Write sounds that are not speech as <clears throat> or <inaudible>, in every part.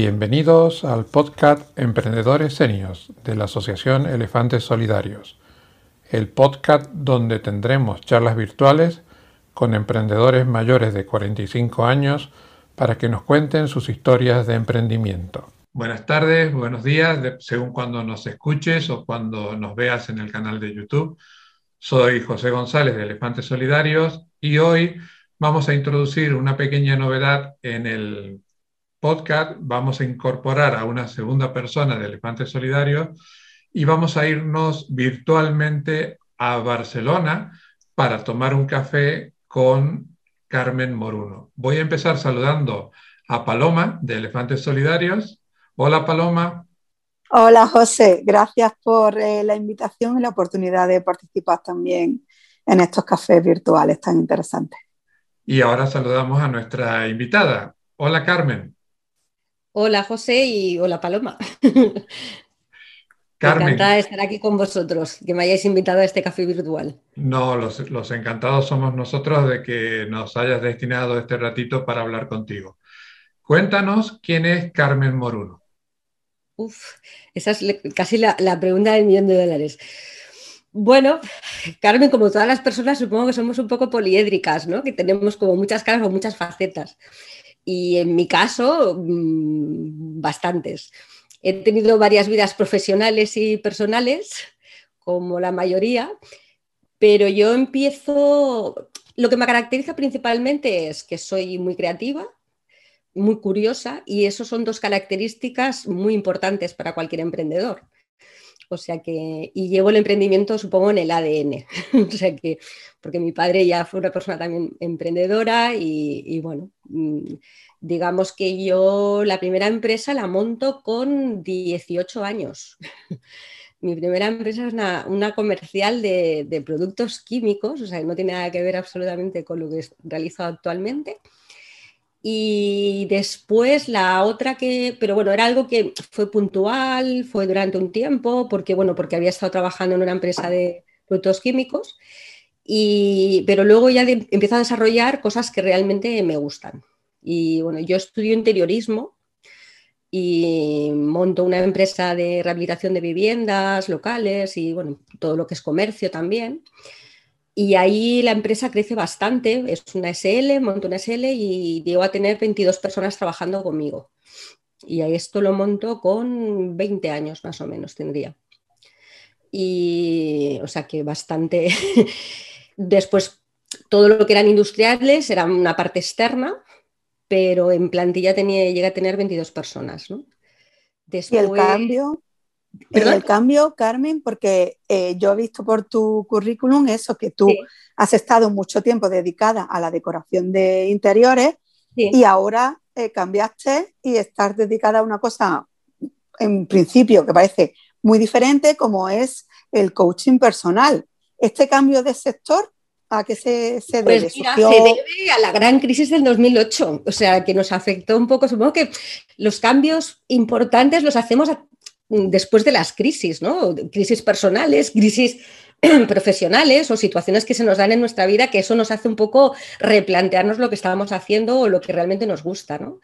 Bienvenidos al podcast Emprendedores Senios de la Asociación Elefantes Solidarios, el podcast donde tendremos charlas virtuales con emprendedores mayores de 45 años para que nos cuenten sus historias de emprendimiento. Buenas tardes, buenos días, según cuando nos escuches o cuando nos veas en el canal de YouTube. Soy José González de Elefantes Solidarios y hoy vamos a introducir una pequeña novedad en el podcast vamos a incorporar a una segunda persona de Elefantes Solidarios y vamos a irnos virtualmente a Barcelona para tomar un café con Carmen Moruno. Voy a empezar saludando a Paloma de Elefantes Solidarios. Hola Paloma. Hola José, gracias por eh, la invitación y la oportunidad de participar también en estos cafés virtuales tan interesantes. Y ahora saludamos a nuestra invitada. Hola Carmen. Hola José y hola Paloma. <laughs> Carmen. Encantada de estar aquí con vosotros, que me hayáis invitado a este café virtual. No, los, encantados somos nosotros de que nos hayas destinado este ratito para hablar contigo. Cuéntanos quién es Carmen Moruno. Uf, esa es casi la, la pregunta del millón de dólares. Bueno, Carmen, como todas las personas, supongo que somos un poco poliédricas, ¿no? Que tenemos como muchas caras o muchas facetas y en mi caso, mm, bastantes. He tenido varias vidas profesionales y personales, como la mayoría, pero yo empiezo, lo que me caracteriza principalmente es que soy muy creativa, muy curiosa y eso son dos características muy importantes para cualquier emprendedor. O sea que, y llevo el emprendimiento, supongo, en el ADN. <laughs> o sea que, porque mi padre ya fue una persona también emprendedora y, bueno, mm, digamos que yo la primera empresa la monto con 18 años. <laughs> mi primera empresa es una, comercial de, de, productos químicos, o sea, no tiene nada que ver absolutamente con lo que realizo actualmente. Y después la otra que, pero bueno, era algo que fue puntual, fue durante un tiempo, porque bueno, porque había estado trabajando en una empresa de productos químicos, y, pero luego ya empiezo a desarrollar cosas que realmente me gustan. Y bueno, yo estudio interiorismo y monto una empresa de rehabilitación de viviendas locales y bueno, todo lo que es comercio también. Y ahí la empresa crece bastante, es una SL, monto una SL y llego a tener 22 personas trabajando conmigo. Y esto lo monto con 20 años más o menos tendría. Y o sea que bastante. <laughs> Después, todo lo que eran industriales era una parte externa, pero en plantilla tenía, llegué a tener 22 personas. ¿no? ¿Y el cambio? El cambio, Carmen, porque eh, yo he visto por tu currículum eso, que tú has estado mucho tiempo dedicada a la decoración de interiores y ahora eh, cambiaste y estás dedicada a una cosa, en principio, que parece muy diferente, como es el coaching personal. ¿Este cambio de sector ¿A qué se, se pues debe? se debe a la gran crisis del 2008, o sea, que nos afectó un poco. Supongo que los cambios importantes los hacemos después de las crisis, ¿no? Crisis personales, crisis <clears throat> profesionales o situaciones que se nos dan en nuestra vida que eso nos hace un poco replantearnos lo que estábamos haciendo o lo que realmente nos gusta, ¿no?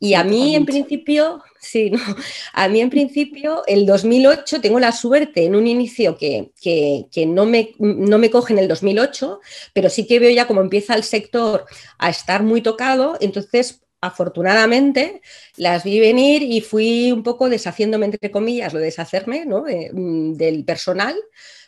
Y a mí en principio, sí, ¿no? <laughs> a mí en principio el 2008 tengo la suerte en un inicio que, que, no, me, no me coge en el 2008, pero sí que veo ya cómo empieza el sector a estar muy tocado, entonces afortunadamente las vi venir y fui un poco deshaciéndome, entre comillas, lo de deshacerme ¿no? Mm, del personal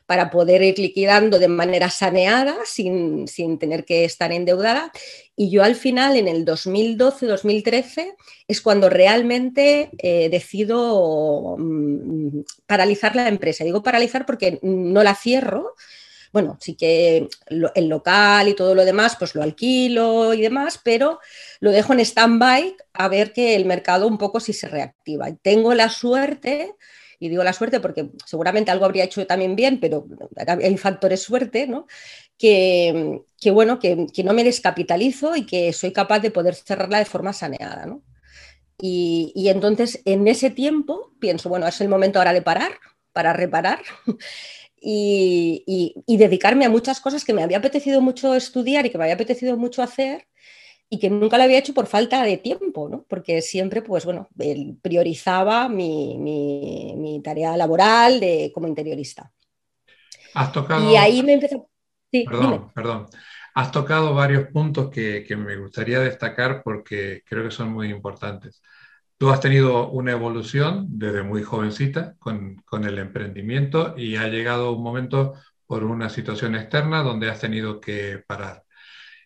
para poder ir liquidando de manera saneada sin, tener que estar endeudada. Y yo al final, en el 2012-2013, es cuando realmente eh, decido mm, paralizar la empresa. Digo paralizar porque no la cierro, bueno, sí que el local y todo lo demás, pues lo alquilo y demás, pero lo dejo en stand-by a ver que el mercado un poco si se reactiva. Tengo la suerte, y digo la suerte porque seguramente algo habría hecho también bien, pero hay factores suerte, ¿no? Que, bueno, que, no me descapitalizo y que soy capaz de poder cerrarla de forma saneada, ¿no? Y, y entonces en ese tiempo pienso, bueno, es el momento ahora de parar, para reparar y, dedicarme a muchas cosas que me había apetecido mucho estudiar y que me había apetecido mucho hacer y que nunca lo había hecho por falta de tiempo, ¿no? porque siempre, pues bueno, priorizaba mi, tarea laboral de, como interiorista. Has tocado... Y ahí me empezó... perdón, perdón. Has tocado varios puntos que, que, me gustaría destacar porque creo que son muy importantes. Tú has tenido una evolución desde muy jovencita con, el emprendimiento y ha llegado un momento por una situación externa donde has tenido que parar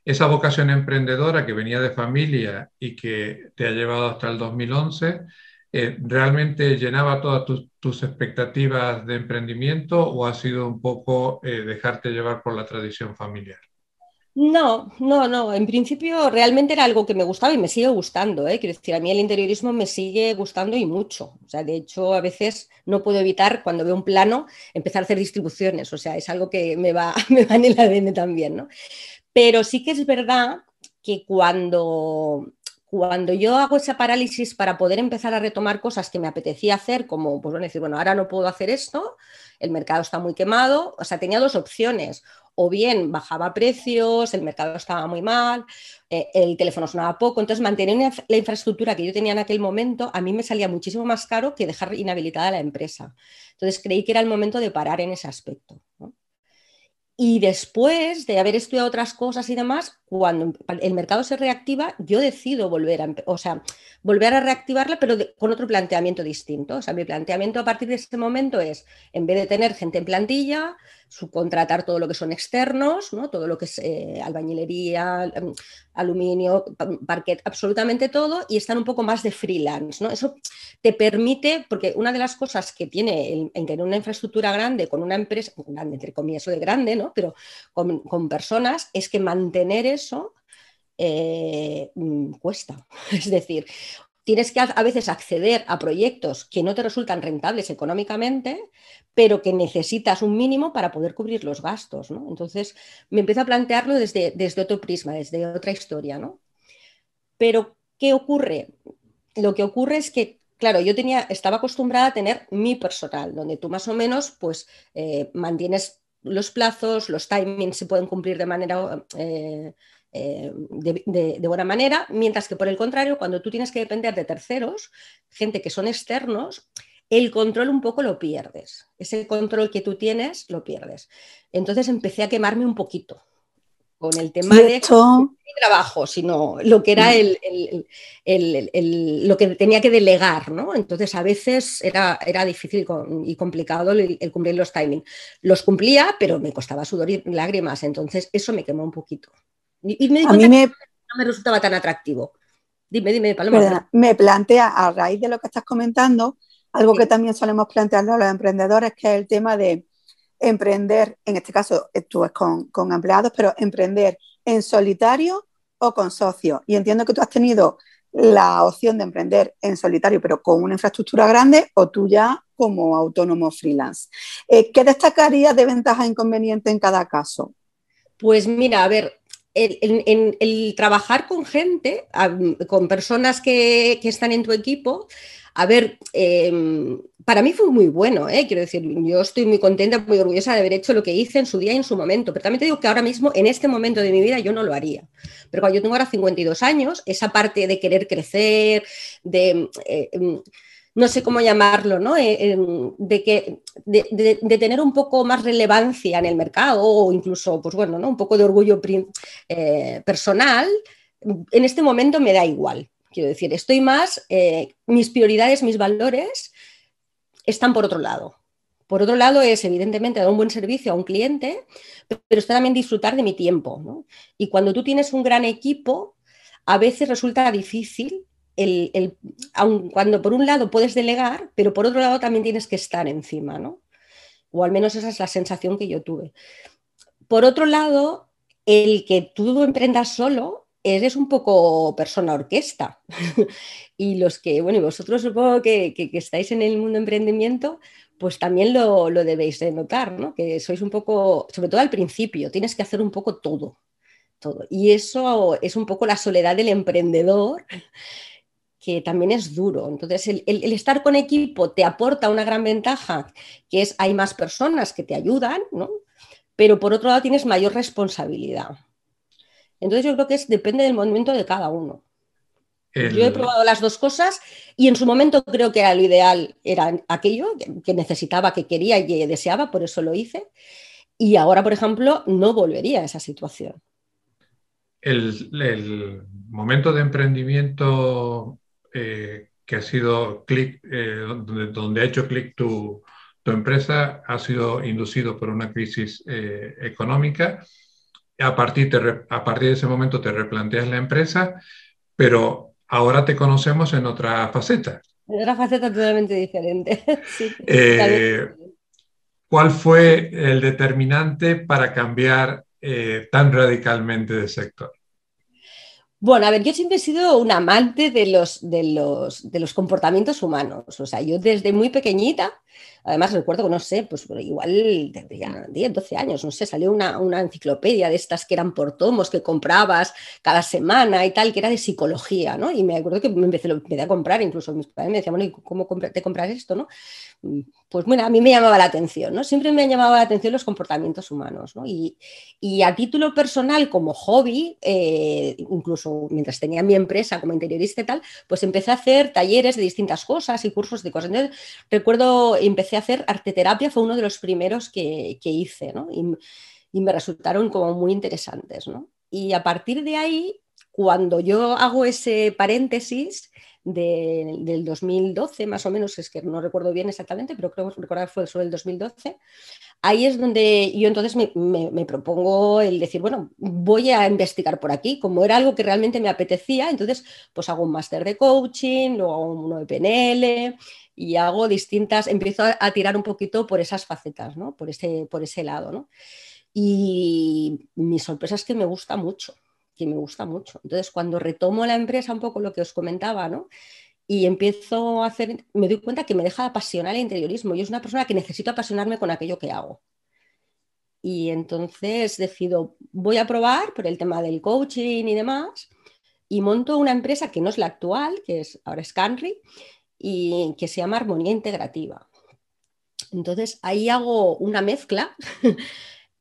esa vocación emprendedora que venía de familia y que te ha llevado hasta el 2011, eh, ¿realmente llenaba todas tus, expectativas de emprendimiento o ha sido un poco eh, dejarte llevar por la tradición familiar? No, no, no. En principio realmente era algo que me gustaba y me sigue gustando. ¿eh? Quiero decir, a mí el interiorismo me sigue gustando y mucho. O sea, de hecho, a veces no puedo evitar, cuando veo un plano, empezar a hacer distribuciones. O sea, es algo que me va, <laughs> me va en el ADN también, ¿no? Pero sí que es verdad que cuando, cuando yo hago esa parálisis para poder empezar a retomar cosas que me apetecía hacer, como pues bueno, decir, bueno, ahora no puedo hacer esto, el mercado está muy quemado, o sea, tenía dos opciones, o bien bajaba precios, el mercado estaba muy mal, eh, el teléfono sonaba poco, entonces mantener la infraestructura que yo tenía en aquel momento a mí me salía muchísimo más caro que dejar inhabilitada la empresa. Entonces creí que era el momento de parar en ese aspecto. Y después de haber estudiado otras cosas y demás, cuando el mercado se reactiva, yo decido volver a, o sea, volver a reactivarla, pero con otro planteamiento distinto. O sea, mi planteamiento a partir de ese momento es, en vez de tener gente en plantilla, subcontratar todo lo que son externos, ¿no? todo lo que es eh, albañilería, em, aluminio, parquet, absolutamente todo, y estar un poco más de freelance. ¿no? Eso te permite, porque una de las cosas que tiene en tener una infraestructura grande, con una empresa, grande, entre comillas, eso de grande, ¿no? pero con, con personas, es que mantener eso eh, mm, cuesta. <laughs> Es decir, tienes que a veces acceder a proyectos que no te resultan rentables económicamente, pero que necesitas un mínimo para poder cubrir los gastos. ¿no? Entonces, me empiezo a plantearlo desde, desde otro prisma, desde otra historia. ¿no? Pero, ¿qué ocurre? Lo que ocurre es que claro, yo tenía, estaba acostumbrada a tener mi personal, donde tú más o menos pues eh, mantienes los plazos, los timings se pueden cumplir de manera eh, eh, de, buena manera, mientras que por el contrario, cuando tú tienes que depender de terceros, gente que son externos, el control un poco lo pierdes. Ese control que tú tienes lo pierdes. Entonces empecé a quemarme un poquito con el tema de mi trabajo, sino lo que era el, lo que tenía que delegar, ¿no? Entonces a veces era, era difícil y complicado el, cumplir los timings. Los cumplía, pero me costaba sudor y lágrimas, entonces eso me quemó un poquito. Y, me a mí me... no me resultaba tan atractivo. Dime, dime, Paloma. me plantea, a raíz de lo que estás comentando, algo que también solemos plantearlo a los emprendedores, que es el tema de emprender, en este caso tú es con, con empleados, pero emprender en solitario o con socios. Y entiendo que tú has tenido la opción de emprender en solitario, pero con una infraestructura grande, o tú ya como autónomo freelance. Eh, ¿Qué destacarías de ventaja e inconveniente en cada caso? Pues mira, a ver, el, trabajar con gente, con personas que, están en tu equipo, a ver, em, para mí fue muy bueno, ¿eh? quiero decir, yo estoy muy contenta, muy orgullosa de haber hecho lo que hice en su día y en su momento, pero también te digo que ahora mismo, en este momento de mi vida, yo no lo haría. Pero cuando yo tengo ahora 52 años, esa parte de querer crecer, de... Eh, em, no sé cómo llamarlo, ¿no? Eh, em, de, que, de, tener un poco más relevancia en el mercado o incluso, pues bueno, ¿no? un poco de orgullo eh, personal, en este momento me da igual. Quiero decir, estoy más, eh, mis prioridades, mis valores están por otro lado. Por otro lado es, evidentemente, dar un buen servicio a un cliente, pero está también disfrutar de mi tiempo. ¿no? Y cuando tú tienes un gran equipo, a veces resulta difícil el, cuando por un lado puedes delegar, pero por otro lado también tienes que estar encima, ¿no? O al menos esa es la sensación que yo tuve. Por otro lado, el que tú emprendas solo, eres un poco persona orquesta. <laughs> y los que, bueno, y vosotros supongo que, estáis en el mundo emprendimiento, pues también lo, lo, debéis de notar, ¿no? Que sois un poco, sobre todo al principio, tienes que hacer un poco todo. Todo. Y eso es un poco la soledad del emprendedor que también es duro. Entonces, el, estar con equipo te aporta una gran ventaja, que es hay más personas que te ayudan, ¿no? pero por otro lado tienes mayor responsabilidad. Entonces yo creo que es, depende del momento de cada uno. Yo he probado las dos cosas y en su momento creo que era lo ideal, era aquello que necesitaba, que quería y deseaba, por eso lo hice. Y ahora, por ejemplo, no volvería a esa situación. El, momento de emprendimiento eh, que ha sido clic, eh, donde, ha hecho clic tu, empresa, ha sido inducido por una crisis eh, económica. A partir, a partir de ese momento te replanteas la empresa, pero ahora te conocemos en otra faceta. En otra faceta totalmente diferente. <laughs> ¿Cuál fue el determinante para cambiar tan radicalmente de sector? Bueno, a ver, yo siempre he sido un amante de los, de los, de los comportamientos humanos. O sea, yo desde muy pequeñita, además recuerdo que no sé, pues igual tendría 10, 12 años, no sé, salió una, una, enciclopedia de estas que eran por tomos, que comprabas cada semana y tal, que era de psicología, ¿no? Y me acuerdo que me empecé, empecé a comprar, incluso mis padres me decían, bueno, ¿y cómo te compras esto, no? pues bueno, a mí me llamaba la atención, ¿no? Siempre me han llamado la atención los comportamientos humanos, ¿no? Y, a título personal, como hobby, eh, incluso mientras tenía mi empresa como interiorista y tal, pues empecé a hacer talleres de distintas cosas y cursos de cosas. Entonces, recuerdo, empecé a hacer arteterapia, fue uno de los primeros que, hice, ¿no? Y, y, me resultaron como muy interesantes, ¿no? Y a partir de ahí, cuando yo hago ese paréntesis, del 2012, más o menos, es que no recuerdo bien exactamente, pero creo recordar fue sobre el 2012. Ahí es donde yo entonces me, propongo el decir, bueno, voy a investigar por aquí, como era algo que realmente me apetecía, entonces pues hago un máster de coaching, luego hago uno de PNL y hago distintas, empiezo a, tirar un poquito por esas facetas, ¿no? por, ese, por ese lado. ¿no? Y mi sorpresa es que me gusta mucho que me gusta mucho. Entonces, cuando retomo la empresa, un poco lo que os comentaba, ¿no? Y empiezo a hacer, me doy cuenta que me deja apasionar el interiorismo. Yo soy una persona que necesito apasionarme con aquello que hago. Y entonces decido, voy a probar por el tema del coaching y demás, y monto una empresa que no es la actual, que es ahora es Canry, y que se llama Armonía Integrativa. Entonces ahí hago una mezcla <laughs>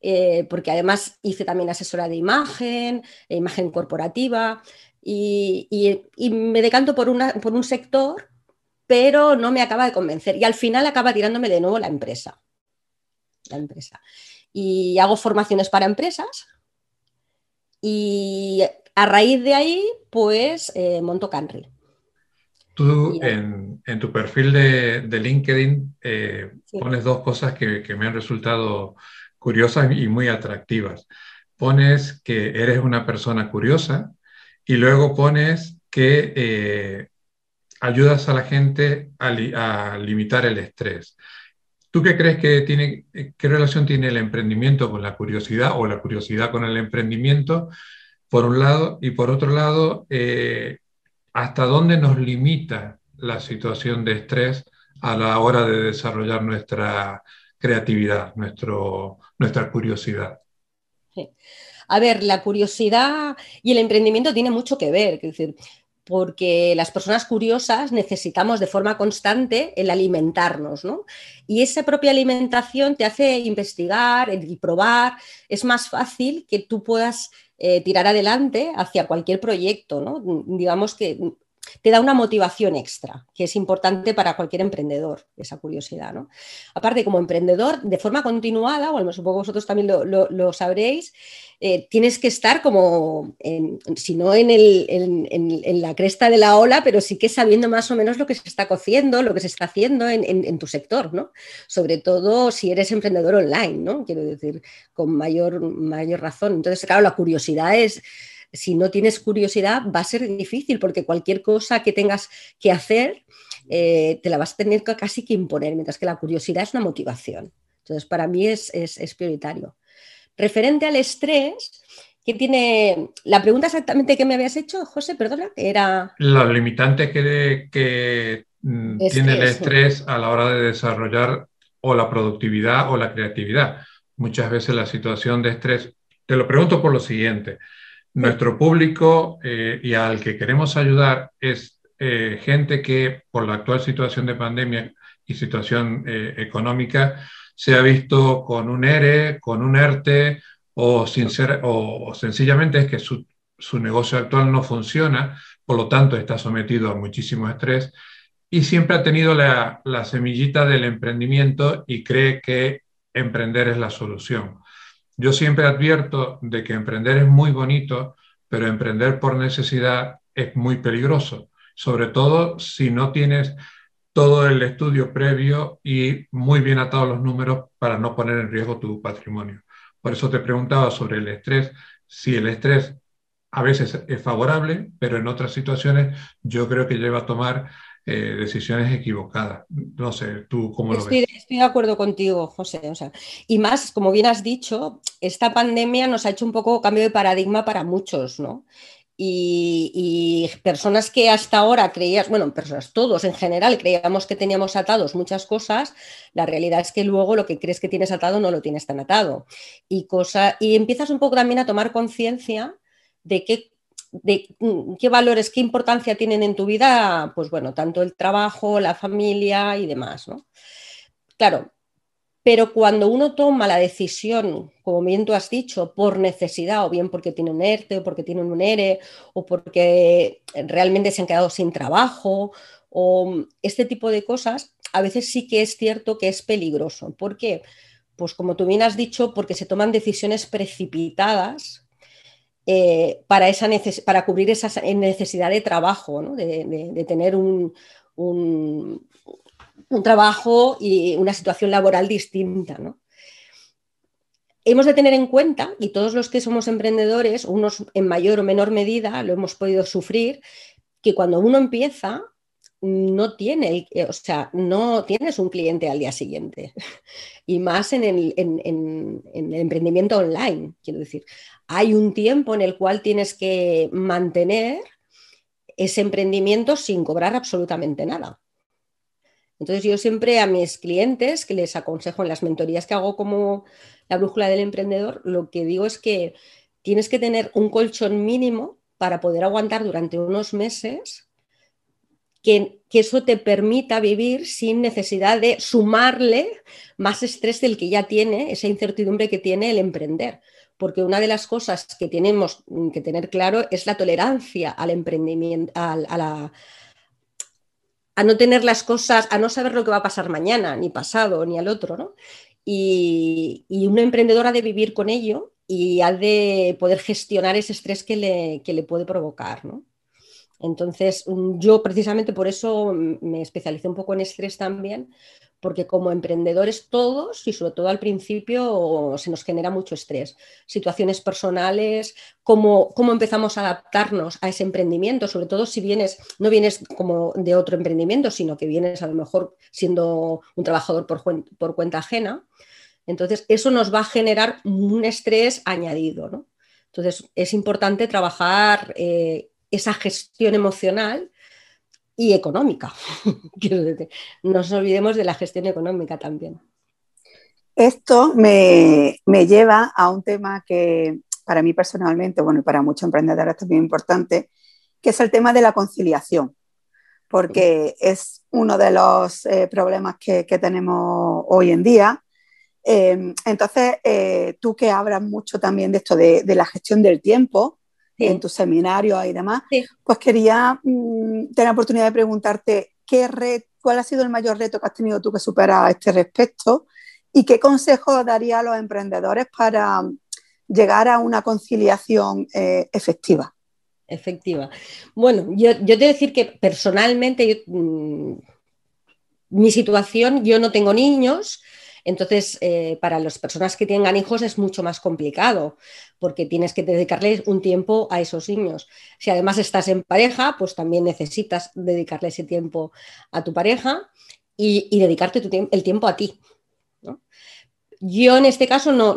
Eh, porque además hice también asesora de imagen, e imagen corporativa, y, me decanto por, por un sector, pero no me acaba de convencer. Y al final acaba tirándome de nuevo la empresa. La empresa. Y hago formaciones para empresas. Y a raíz de ahí, pues eh, monto Canry. Tú en, tu perfil de, LinkedIn eh, pones dos cosas que, que, me han resultado curiosas y muy atractivas. Pones que eres una persona curiosa y luego pones que eh, ayudas a la gente a, limitar el estrés. ¿Tú qué crees que tiene, qué relación tiene el emprendimiento con la curiosidad o la curiosidad con el emprendimiento, por un lado, y por otro lado, eh, hasta dónde nos limita la situación de estrés a la hora de desarrollar nuestra creatividad, nuestro, nuestra curiosidad. A ver, la curiosidad y el emprendimiento tiene mucho que ver, decir, porque las personas curiosas necesitamos de forma constante el alimentarnos, ¿no? Y esa propia alimentación te hace investigar y probar, es más fácil que tú puedas eh, tirar adelante hacia cualquier proyecto, ¿no? Digamos que te da una motivación extra, que es importante para cualquier emprendedor, esa curiosidad. ¿no? Aparte, como emprendedor, de forma continuada, o al menos supongo vosotros también lo, sabréis, eh, tienes que estar como, si no en, en, la cresta de la ola, pero sí que sabiendo más o menos lo que se está cociendo, lo que se está haciendo en, tu sector, ¿no? Sobre todo si eres emprendedor online, ¿no? Quiero decir, con mayor, mayor razón. Entonces, claro, la curiosidad es si no tienes curiosidad va a ser difícil porque cualquier cosa que tengas que hacer eh, te la vas a tener casi que imponer, mientras que la curiosidad es una motivación. Entonces, para mí es, prioritario. Referente al estrés, ¿qué tiene la pregunta exactamente que me habías hecho, José? Perdona, era... Los limitantes que, que mm, tiene el estrés a la hora de desarrollar o la productividad o la creatividad. Muchas veces la situación de estrés, te lo pregunto por lo siguiente, nuestro público eh, y al que queremos ayudar es eh, gente que por la actual situación de pandemia y situación eh, económica se ha visto con un ERE, con un ERTE o, sin o, sencillamente es que su, su negocio actual no funciona, por lo tanto está sometido a muchísimo estrés y siempre ha tenido la, la semillita del emprendimiento y cree que emprender es la solución. Yo siempre advierto de que emprender es muy bonito, pero emprender por necesidad es muy peligroso, sobre todo si no tienes todo el estudio previo y muy bien atados los números para no poner en riesgo tu patrimonio. Por eso te preguntaba sobre el estrés, si el estrés a veces es favorable, pero en otras situaciones yo creo que lleva a tomar eh, decisiones equivocadas. No sé, tú cómo lo ves. Estoy de acuerdo contigo, José. y más, como bien has dicho, esta pandemia nos ha hecho un poco cambio de paradigma para muchos, ¿no? Y, personas que hasta ahora creías, bueno, personas, todos en general creíamos que teníamos atados muchas cosas, la realidad es que luego lo que crees que tienes atado no lo tienes tan atado. Y, cosa, y empiezas un poco también a tomar conciencia de qué, de mm, qué valores, qué importancia tienen en tu vida, pues bueno, tanto el trabajo, la familia y demás, ¿no? Claro, pero cuando uno toma la decisión, como bien tú has dicho, por necesidad, o bien porque tiene un ERTE, o porque tiene un ERE, o porque realmente se han quedado sin trabajo, o este tipo de cosas, a veces sí que es cierto que es peligroso. ¿Por qué? Pues como tú bien has dicho, porque se toman decisiones precipitadas eh, para, esa para cubrir esa necesidad de trabajo, de, tener un, un trabajo y una situación laboral distinta. ¿no? Hemos de tener en cuenta, y todos los que somos emprendedores, unos en mayor o menor medida lo hemos podido sufrir, que cuando uno empieza no tiene, o sea, no tienes un cliente al día siguiente. <laughs> Y más en el, en el, emprendimiento online, quiero decir. Hay un tiempo en el cual tienes que mantener ese emprendimiento sin cobrar absolutamente nada. Entonces yo siempre a mis clientes, que les aconsejo en las mentorías que hago como la brújula del emprendedor, lo que digo es que tienes que tener un colchón mínimo para poder aguantar durante unos meses que, eso te permita vivir sin necesidad de sumarle más estrés del que ya tiene, esa incertidumbre que tiene el emprender. Porque una de las cosas que tenemos que tener claro es la tolerancia al emprendimiento, a no tener las cosas, a no saber lo que va a pasar mañana, ni pasado, ni al otro, ¿no? Y, y una emprendedora ha de vivir con ello y ha de poder gestionar ese estrés que le, que le puede provocar, ¿no? Entonces, mm, yo precisamente por eso me especialicé un poco en estrés también, porque como emprendedores todos, y sobre todo al principio, se nos genera mucho estrés. Situaciones personales, cómo, cómo empezamos a adaptarnos a ese emprendimiento, sobre todo si vienes, no vienes como de otro emprendimiento, sino que vienes a lo mejor siendo un trabajador por, por cuenta ajena. Entonces, eso nos va a generar un estrés añadido. ¿no? Entonces, es importante trabajar eh, esa gestión emocional y económica. <laughs> no nos olvidemos de la gestión económica también. Esto me, lleva a un tema que para mí personalmente, bueno, y para muchos emprendedores es muy importante, que es el tema de la conciliación, porque es uno de los eh, problemas que, tenemos hoy en día. Eh, entonces, eh, tú que hablas mucho también de esto, de la gestión del tiempo, en tus seminarios y demás, pues quería mm, tener la oportunidad de preguntarte qué cuál ha sido el mayor reto que has tenido tú que superar a este respecto y qué consejo daría a los emprendedores para llegar a una conciliación eh, efectiva. Efectiva. Bueno, yo, yo te decir que personalmente mm, mi situación, yo no tengo niños, entonces, eh, para las personas que tengan hijos es mucho más complicado porque tienes que dedicarle un tiempo a esos niños. Si además estás en pareja, pues también necesitas dedicarle ese tiempo a tu pareja y, dedicarte el tiempo a ti. Yo en este caso no,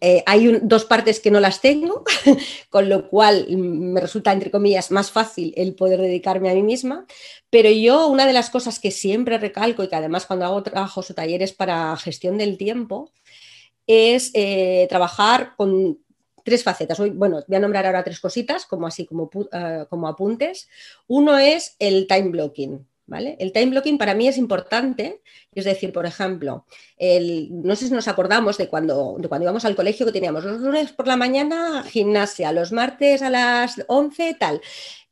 eh, hay dos partes que no las tengo, <laughs> con lo cual me resulta, entre comillas, más fácil el poder dedicarme a mí misma. Pero yo una de las cosas que siempre recalco y que además cuando hago trabajos o talleres para gestión del tiempo es eh, trabajar con tres facetas. Bueno, voy a nombrar ahora tres cositas, como así, como, eh, como apuntes. Uno es el time blocking. El time blocking para mí es importante, es decir, por ejemplo, no sé si nos acordamos de cuando, de cuando íbamos al colegio que teníamos los lunes por la mañana gimnasia, los martes a las 11 tal.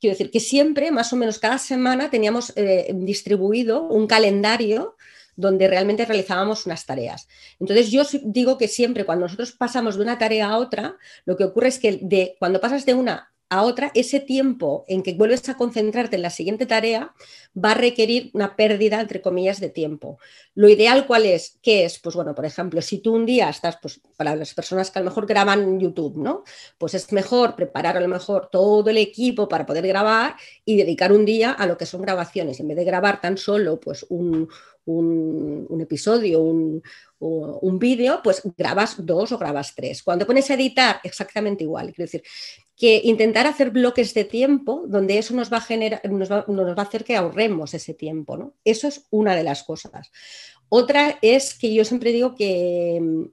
Quiero decir que siempre, más o menos cada semana, teníamos eh, distribuido un calendario donde realmente realizábamos unas tareas. Entonces yo digo que siempre cuando nosotros pasamos de una tarea a otra, lo que ocurre es que de, cuando pasas de una a otra, ese tiempo en que vuelves a concentrarte en la siguiente tarea va a requerir una pérdida, entre comillas, de tiempo. Lo ideal, ¿cuál es? ¿Qué es? Pues bueno, por ejemplo, si tú un día estás, pues para las personas que a lo mejor graban YouTube, ¿no? Pues es mejor preparar a lo mejor todo el equipo para poder grabar y dedicar un día a lo que son grabaciones. En vez de grabar tan solo, pues un, un, episodio, un, un vídeo, pues grabas dos o grabas tres. Cuando pones a editar, exactamente igual. Quiero decir, que intentar hacer bloques de tiempo donde eso nos va a, generar, nos va, nos va a hacer que ahorremos ese tiempo. ¿no? Eso es una de las cosas. Otra es que yo siempre digo que mm,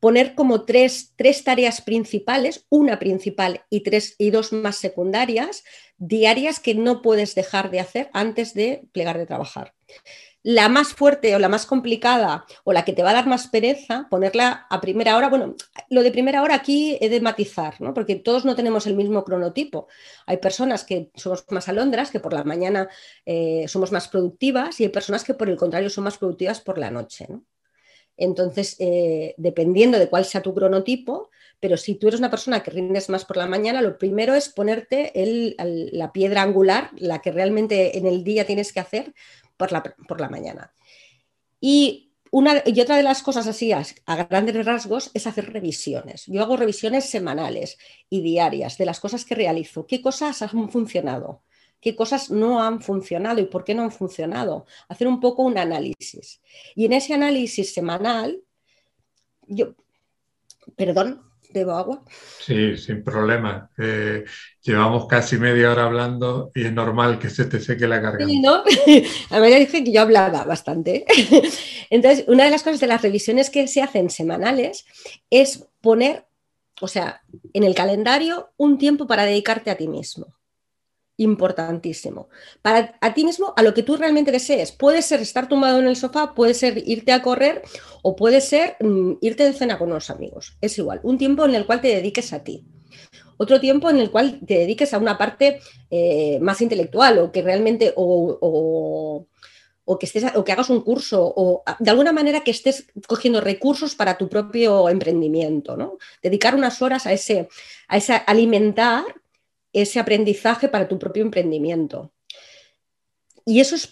poner como tres, tres, tareas principales, una principal y, tres, y dos más secundarias, diarias que no puedes dejar de hacer antes de plegar de trabajar la más fuerte o la más complicada o la que te va a dar más pereza, ponerla a primera hora. Bueno, lo de primera hora aquí he de matizar, ¿no? porque todos no tenemos el mismo cronotipo. Hay personas que somos más alondras, que por la mañana eh, somos más productivas y hay personas que por el contrario son más productivas por la noche. Entonces, eh, dependiendo de cuál sea tu cronotipo, pero si tú eres una persona que rindes más por la mañana, lo primero es ponerte la piedra angular, la que realmente en el día tienes que hacer, por la, mañana. Y, una, y otra de las cosas así a, grandes rasgos es hacer revisiones. Yo hago revisiones semanales y diarias de las cosas que realizo. ¿Qué cosas han funcionado? ¿Qué cosas no han funcionado y por qué no han funcionado? Hacer un poco un análisis. Y en ese análisis semanal, yo, perdón, ¿Debo agua? Sí, sin problema. Eh, llevamos casi media hora hablando y es normal que se te seque la garganta. Sí, ¿no? <laughs> A mí dije que yo hablaba bastante. <laughs> Entonces, una de las cosas de las revisiones que se hacen semanales es poner, o sea, en el calendario un tiempo para dedicarte a ti mismo importantísimo. Para a ti mismo, a lo que tú realmente desees. Puede ser estar tumbado en el sofá, puede ser irte a correr o puede ser mm, irte de cena con unos amigos. Es igual, un tiempo en el cual te dediques a ti. Otro tiempo en el cual te dediques a una parte eh, más intelectual o que realmente o, que estés, o que hagas un curso o de alguna manera que estés cogiendo recursos para tu propio emprendimiento, ¿no? Dedicar unas horas a ese, a ese alimentar ese aprendizaje para tu propio emprendimiento. Y eso es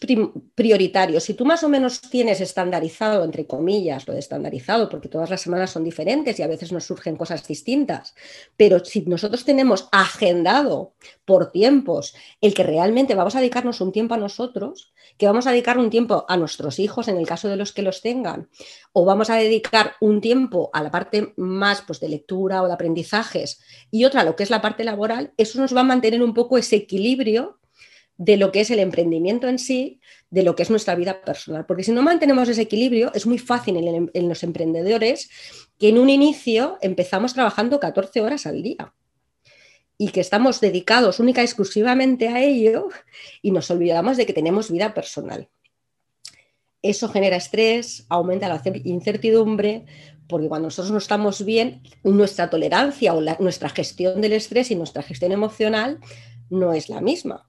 prioritario. Si tú más o menos tienes estandarizado, entre comillas, lo de estandarizado, porque todas las semanas son diferentes y a veces nos surgen cosas distintas, pero si nosotros tenemos agendado por tiempos el que realmente vamos a dedicarnos un tiempo a nosotros, que vamos a dedicar un tiempo a nuestros hijos en el caso de los que los tengan, o vamos a dedicar un tiempo a la parte más pues, de lectura o de aprendizajes y otra lo que es la parte laboral, eso nos va a mantener un poco ese equilibrio de lo que es el emprendimiento en sí, de lo que es nuestra vida personal. Porque si no mantenemos ese equilibrio, es muy fácil en, en los emprendedores que en un inicio empezamos trabajando 14 horas al día y que estamos dedicados única y exclusivamente a ello y nos olvidamos de que tenemos vida personal. Eso genera estrés, aumenta la incertidumbre, porque cuando nosotros no estamos bien, nuestra tolerancia o nuestra gestión del estrés y nuestra gestión emocional no es la misma.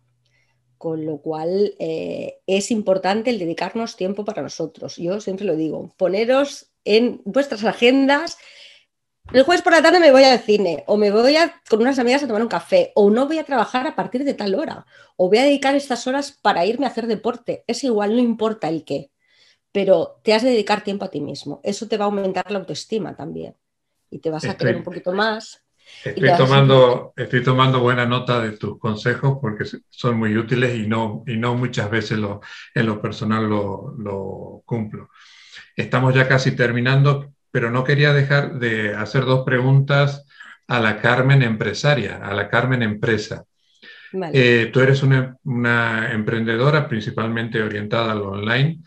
Con lo cual eh, es importante el dedicarnos tiempo para nosotros. Yo siempre lo digo, poneros en vuestras agendas. El jueves por la tarde me voy al cine o me voy con unas amigas a tomar un café o no voy a trabajar a partir de tal hora o voy a dedicar estas horas para irme a hacer deporte. Es igual, no importa el qué, pero te has de dedicar tiempo a ti mismo. Eso te va a aumentar la autoestima también y te vas a querer un poquito más Estoy tomando, estoy tomando buena nota de tus consejos porque son muy útiles y no, y no muchas veces lo, en lo personal lo, lo, cumplo. Estamos ya casi terminando, pero no quería dejar de hacer dos preguntas a la Carmen empresaria, a la Carmen empresa. Eh, tú eres una, una, emprendedora principalmente orientada a lo online.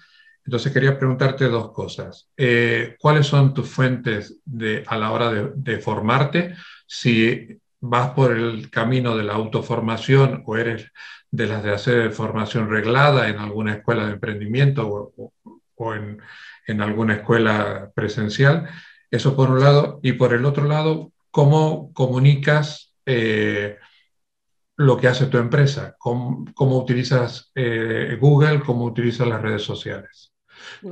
Entonces quería preguntarte dos cosas. Eh, ¿Cuáles son tus fuentes de, a la hora de, de formarte? Si vas por el camino de la autoformación o eres de las de hacer formación reglada en alguna escuela de emprendimiento o, en, alguna escuela presencial. Eso por un lado. Y por el otro lado, ¿cómo comunicas eh, lo que hace tu empresa? ¿Cómo, utilizas eh, Google? ¿Cómo utilizas las redes sociales?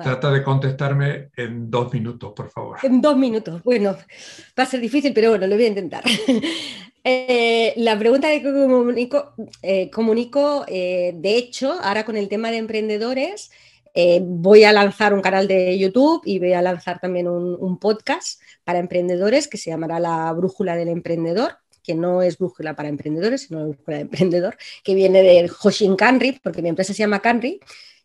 Trata de contestarme en dos minutos, por favor. En dos minutos. Bueno, va a ser difícil, pero bueno, lo voy a intentar. <laughs> Eh, la pregunta de comunico, eh, comunico eh, de hecho, ahora con el tema de emprendedores, voy a lanzar un canal de YouTube y voy a lanzar también un, podcast para emprendedores que se llamará La Brújula del Emprendedor que no es brújula para emprendedores, sino brújula de emprendedor, que viene de Hoshin Kanri, porque mi empresa se llama Kanri,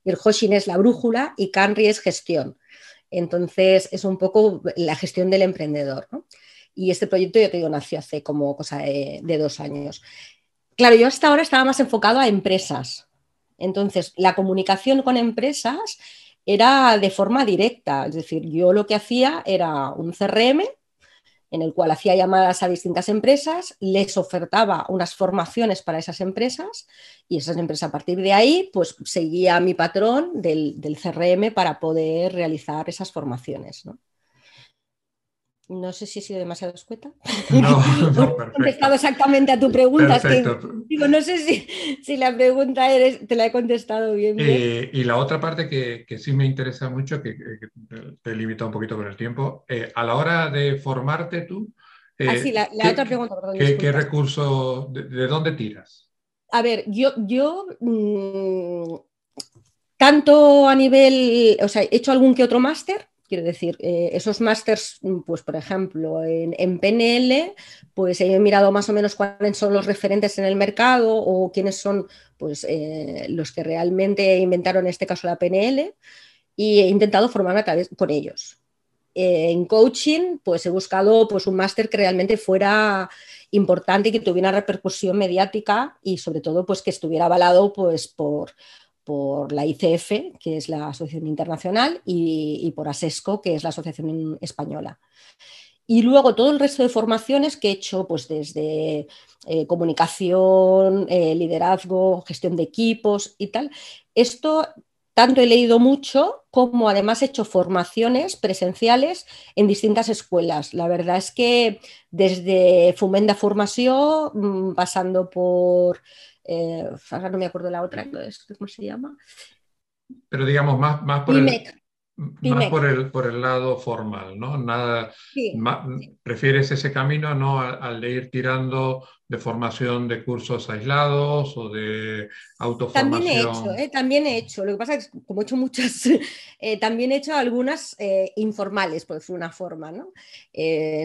y el Hoshin es la brújula y Kanri es gestión. Entonces, es un poco la gestión del emprendedor. Y este proyecto, yo te digo, nació hace como cosa de, dos años. Claro, yo hasta ahora estaba más enfocado a empresas. Entonces, la comunicación con empresas era de forma directa. Es decir, yo lo que hacía era un CRM en el cual hacía llamadas a distintas empresas, les ofertaba unas formaciones para esas empresas y esas empresas a partir de ahí pues seguía mi patrón del, del CRM para poder realizar esas formaciones. ¿no? No sé si he sido demasiado escueta. <laughs> No, <laughs> no he contestado exactamente a tu pregunta. digo, no sé si, la pregunta eres, te la he contestado bien. Eh, y la otra parte que, sí me interesa mucho, que, te he limitado un poquito con el tiempo, eh, a la hora de formarte tú. Eh, ah, sí, la, otra pregunta, perdón. ¿Qué, recurso, de, dónde tiras? A ver, yo, yo mm, tanto a nivel, o sea, he hecho algún que otro máster Quiero decir, eh, esos másters, mm, pues por ejemplo, en, PNL, pues he mirado más o menos cuáles son los referentes en el mercado o quiénes son pues, eh, los que realmente inventaron en este caso la PNL y he intentado formarme a través con ellos. Eh, en coaching, pues he buscado pues, un máster que realmente fuera importante y que tuviera repercusión mediática y sobre todo pues, que estuviera avalado pues, por, por la ICF, que es la Asociación Internacional, y, por ASESCO, que es la Asociación Española. Y luego todo el resto de formaciones que he hecho, pues desde eh, comunicación, eh, liderazgo, gestión de equipos y tal. Esto tanto he leído mucho como además he hecho formaciones presenciales en distintas escuelas. La verdad es que desde Fomenda Formación, mm, pasando por eh, ahora no me acuerdo la otra, ¿cómo se llama? Pero digamos, más, más por el... Más por el, por el lado formal, ¿no? Nada, ¿Prefieres ese camino no al, de ir tirando de formación de cursos aislados o de autoformación? También he hecho, ¿eh? también he hecho. Lo que pasa es que como he hecho muchas, <laughs> eh, también he hecho algunas eh, informales, por decir una forma, ¿no?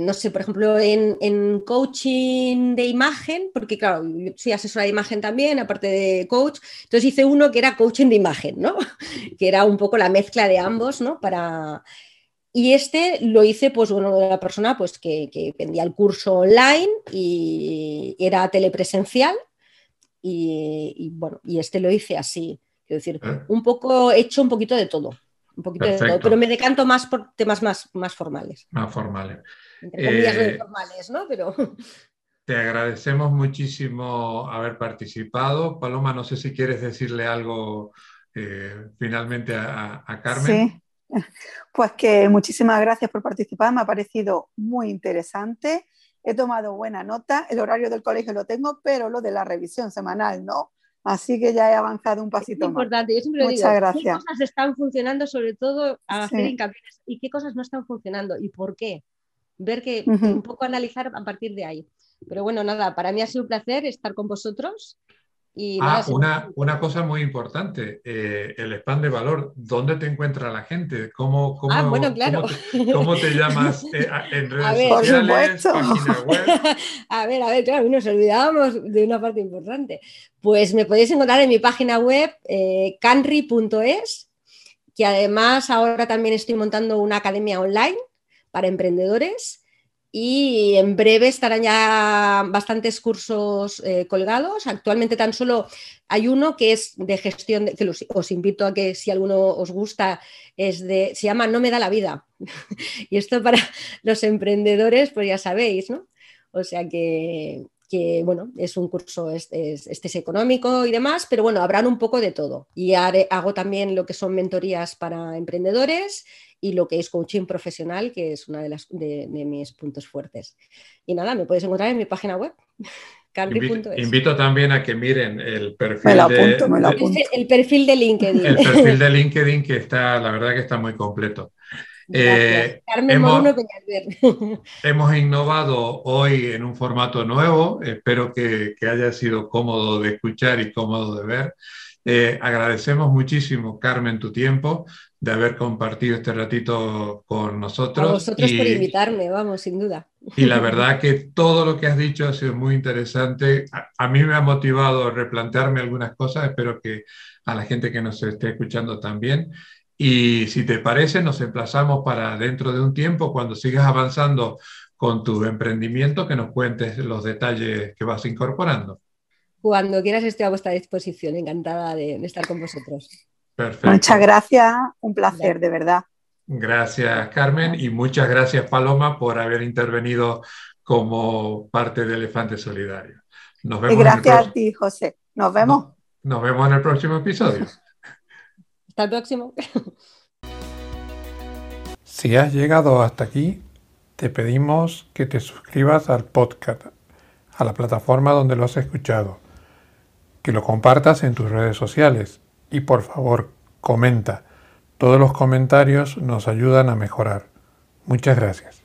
no sé, por ejemplo, en, en, coaching de imagen, porque claro, yo soy asesora de imagen también, aparte de coach, entonces hice uno que era coaching de imagen, ¿no? <laughs> que era un poco la mezcla de ambos para... Y este lo hice, pues, bueno, de la persona pues, que, vendía el curso online y era telepresencial. Y, bueno, y este lo hice así. Quiero decir, ah. un poco, hecho un poquito de todo. Un poquito de todo, pero me decanto más por temas más, más formales. Más formales. Entre comillas, eh, formales, ¿no? Pero... <laughs> Te agradecemos muchísimo haber participado. Paloma, no sé si quieres decirle algo eh, finalmente a, Carmen. Sí, <laughs> pues que muchísimas gracias por participar, me ha parecido muy interesante. He tomado buena nota, el horario del colegio lo tengo, pero lo de la revisión semanal no. Así que ya he avanzado un pasito es importante. Yo siempre Muchas gracias. ¿Qué cosas están funcionando, sobre todo a hacer hincapié y qué cosas no están funcionando y por qué? Ver que un poco analizar a partir de ahí. Pero bueno, nada, para mí ha sido un placer estar con vosotros ah, una, una, cosa muy importante, eh, el spam de valor, ¿dónde te encuentra la gente? ¿Cómo, cómo, ah, bueno, claro. cómo, te, <laughs> llamas eh, en redes sociales, página web? <laughs> A ver, a ver, claro, nos olvidábamos de una parte importante. Pues me podéis encontrar en mi página web eh, canry.es, que además ahora también estoy montando una academia online para emprendedores y en breve estarán ya bastantes cursos eh, colgados. Actualmente tan solo hay uno que es de gestión, que os invito a que si alguno os gusta, es de, se llama No me da la vida. <laughs> y esto para <laughs> los emprendedores, pues ya sabéis, ¿no? O sea que, que bueno, es un curso, este es, económico y demás, pero bueno, habrán un poco de todo. Y hago también lo que son mentorías para emprendedores y lo que es coaching profesional, que es uno de, las, de, mis puntos fuertes. Y nada, me puedes encontrar en mi página web. <laughs> Invito, invito, también a que miren el perfil de, el perfil de LinkedIn. El perfil de <laughs> LinkedIn que está, la verdad que está muy completo. Eh, hemos, <laughs> hemos, innovado hoy en un formato nuevo, espero que, haya sido cómodo de escuchar y cómodo de ver. Eh, agradecemos muchísimo, Carmen, tu tiempo de haber compartido este ratito con nosotros. A vosotros por invitarme, vamos, sin duda. Y la verdad que todo lo que has dicho ha sido muy interesante. a mí me ha motivado a replantearme algunas cosas, espero que a la gente que nos esté escuchando también. Y si te parece, nos emplazamos para dentro de un tiempo, cuando sigas avanzando con tu emprendimiento, que nos cuentes los detalles que vas incorporando. Cuando quieras estoy a vuestra disposición, encantada de, estar con vosotros. Perfecto. Muchas gracias, un placer, de verdad. Gracias, Carmen, y muchas gracias, Paloma, por haber intervenido como parte de Elefante Solidario. Nos vemos gracias a ti, José. Nos vemos. nos vemos en el próximo episodio. <laughs> Hasta el próximo. <laughs> Si has llegado hasta aquí, te pedimos que te suscribas al podcast, a la plataforma donde lo has escuchado, que lo compartas en tus redes sociales y por favor comenta. Todos los comentarios nos ayudan a mejorar. Muchas gracias.